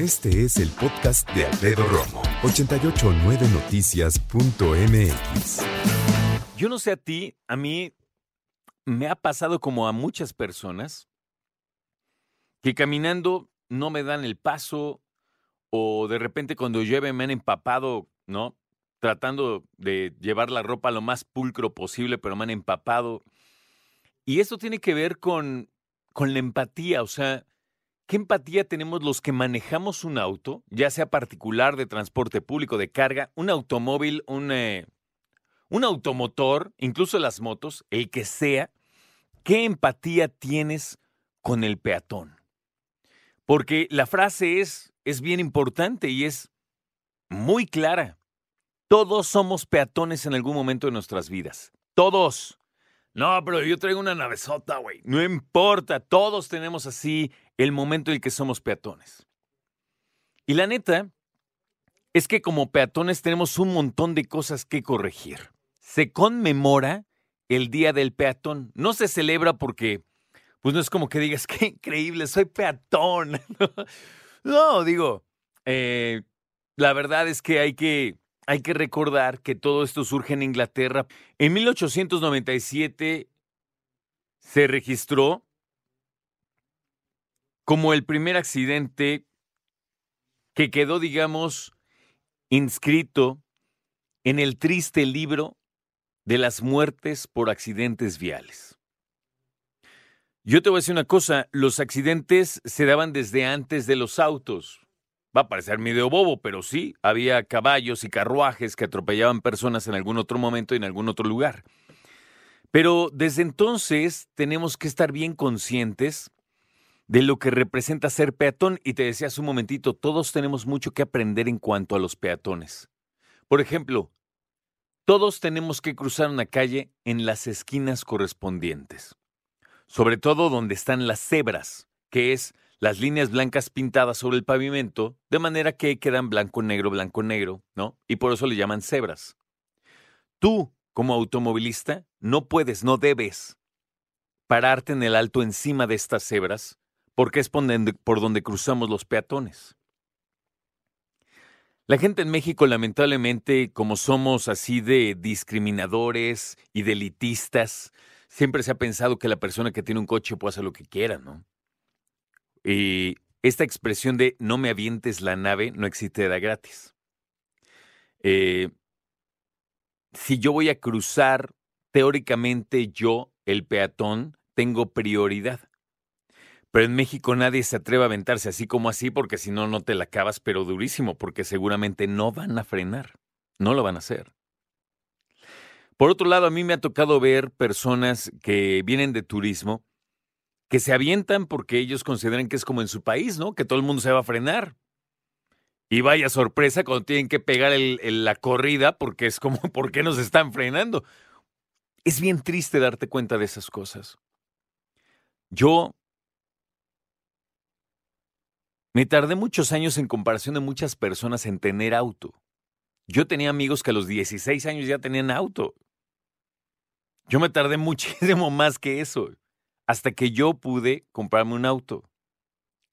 Este es el podcast de Alfredo Romo, 889noticias.mx. Yo no sé a ti, a mí me ha pasado como a muchas personas que caminando no me dan el paso o de repente cuando llueve me han empapado, ¿no? Tratando de llevar la ropa lo más pulcro posible, pero me han empapado. Y esto tiene que ver con, con la empatía, o sea, ¿qué empatía tenemos los que manejamos un auto, ya sea particular, de transporte público, de carga, un automóvil, un, eh, un automotor, incluso las motos, el que sea? ¿Qué empatía tienes con el peatón? Porque la frase es, es bien importante y es muy clara. Todos somos peatones en algún momento de nuestras vidas. Todos. No, pero yo traigo una navezota, güey. No importa, todos tenemos así el momento en el que somos peatones. Y la neta es que como peatones tenemos un montón de cosas que corregir. Se conmemora el Día del Peatón. No se celebra porque, pues no es como que digas, qué increíble, soy peatón. no, digo, eh, la verdad es que hay que hay que recordar que todo esto surge en Inglaterra. En 1897 se registró como el primer accidente que quedó, digamos, inscrito en el triste libro de las muertes por accidentes viales. Yo te voy a decir una cosa, los accidentes se daban desde antes de los autos. Va a parecer medio bobo, pero sí, había caballos y carruajes que atropellaban personas en algún otro momento y en algún otro lugar. Pero desde entonces tenemos que estar bien conscientes de lo que representa ser peatón. Y te decía hace un momentito, todos tenemos mucho que aprender en cuanto a los peatones. Por ejemplo, todos tenemos que cruzar una calle en las esquinas correspondientes, sobre todo donde están las cebras, que es las líneas blancas pintadas sobre el pavimento, de manera que quedan blanco-negro, blanco-negro, ¿no? Y por eso le llaman cebras. Tú, como automovilista, no puedes, no debes pararte en el alto encima de estas cebras, porque es por donde, por donde cruzamos los peatones. La gente en México, lamentablemente, como somos así de discriminadores y de elitistas, siempre se ha pensado que la persona que tiene un coche puede hacer lo que quiera, ¿no? Y esta expresión de no me avientes la nave no existe de gratis. Eh, si yo voy a cruzar, teóricamente yo, el peatón, tengo prioridad. Pero en México nadie se atreve a aventarse así como así porque si no, no te la acabas, pero durísimo, porque seguramente no van a frenar, no lo van a hacer. Por otro lado, a mí me ha tocado ver personas que vienen de turismo que se avientan porque ellos consideran que es como en su país, ¿no? Que todo el mundo se va a frenar. Y vaya sorpresa cuando tienen que pegar la corrida porque es como, ¿por qué nos están frenando? Es bien triste darte cuenta de esas cosas. Yo me tardé muchos años en comparación de muchas personas en tener auto. Yo tenía amigos que a los 16 años ya tenían auto. Yo me tardé muchísimo más que eso hasta que yo pude comprarme un auto.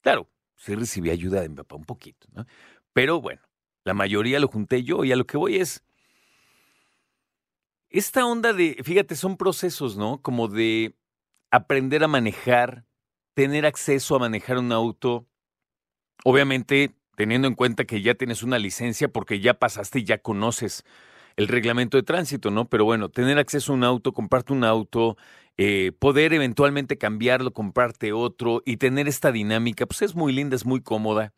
Claro, sí recibí ayuda de mi papá un poquito, ¿no? Pero bueno, la mayoría lo junté yo y a lo que voy es, esta onda de, fíjate, son procesos, ¿no? Como de aprender a manejar, tener acceso a manejar un auto, obviamente teniendo en cuenta que ya tienes una licencia porque ya pasaste y ya conoces el reglamento de tránsito, ¿no? Pero bueno, tener acceso a un auto, comprarte un auto, eh, poder eventualmente cambiarlo, comprarte otro y tener esta dinámica, pues es muy linda, es muy cómoda.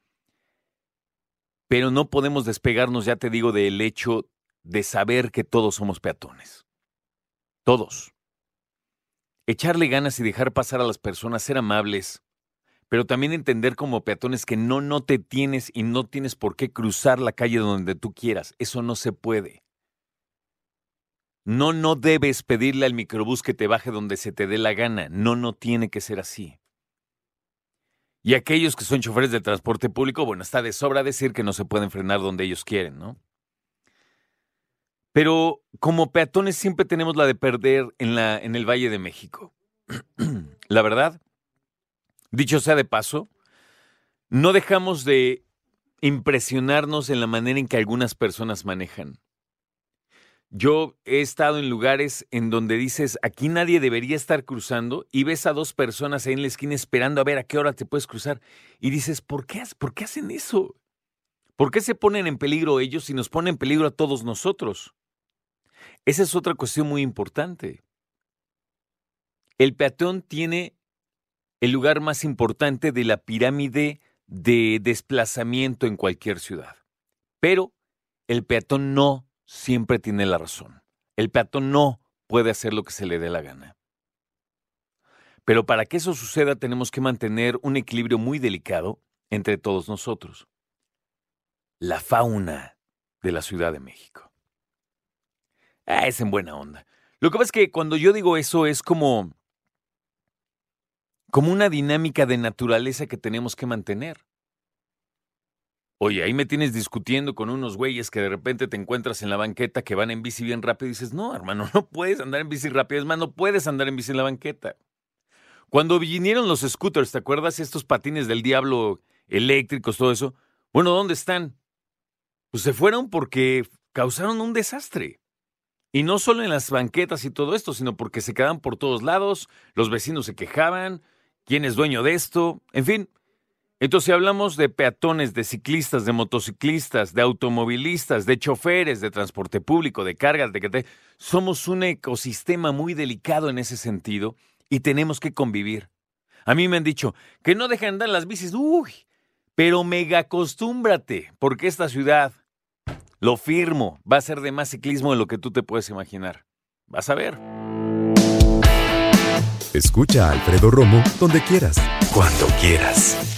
Pero no podemos despegarnos, ya te digo, del hecho de saber que todos somos peatones. Todos. Echarle ganas y dejar pasar a las personas, ser amables, pero también entender como peatones que no, no te tienes y no tienes por qué cruzar la calle donde tú quieras. Eso no se puede. No, no debes pedirle al microbús que te baje donde se te dé la gana. No, no tiene que ser así. Y aquellos que son choferes de transporte público, bueno, está de sobra decir que no se pueden frenar donde ellos quieren, ¿no? Pero como peatones siempre tenemos la de perder en, la, en el Valle de México. la verdad, dicho sea de paso, no dejamos de impresionarnos en la manera en que algunas personas manejan. Yo he estado en lugares en donde dices, aquí nadie debería estar cruzando y ves a dos personas ahí en la esquina esperando a ver a qué hora te puedes cruzar y dices, ¿por qué, ¿por qué hacen eso? ¿Por qué se ponen en peligro ellos y nos ponen en peligro a todos nosotros? Esa es otra cuestión muy importante. El peatón tiene el lugar más importante de la pirámide de desplazamiento en cualquier ciudad. Pero el peatón no siempre tiene la razón. El peatón no puede hacer lo que se le dé la gana. Pero para que eso suceda tenemos que mantener un equilibrio muy delicado entre todos nosotros. La fauna de la Ciudad de México. Ah, es en buena onda. Lo que pasa es que cuando yo digo eso es como como una dinámica de naturaleza que tenemos que mantener. Oye, ahí me tienes discutiendo con unos güeyes que de repente te encuentras en la banqueta que van en bici bien rápido y dices, no, hermano, no puedes andar en bici rápido, es más, no puedes andar en bici en la banqueta. Cuando vinieron los scooters, ¿te acuerdas? Estos patines del diablo eléctricos, todo eso. Bueno, ¿dónde están? Pues se fueron porque causaron un desastre. Y no solo en las banquetas y todo esto, sino porque se quedaban por todos lados, los vecinos se quejaban, quién es dueño de esto, en fin, entonces, si hablamos de peatones, de ciclistas, de motociclistas, de automovilistas, de choferes, de transporte público, de cargas, de que somos un ecosistema muy delicado en ese sentido y tenemos que convivir. A mí me han dicho que no dejen andar las bicis, uy, pero mega acostúmbrate, porque esta ciudad, lo firmo, va a ser de más ciclismo de lo que tú te puedes imaginar. Vas a ver. Escucha a Alfredo Romo donde quieras. Cuando quieras.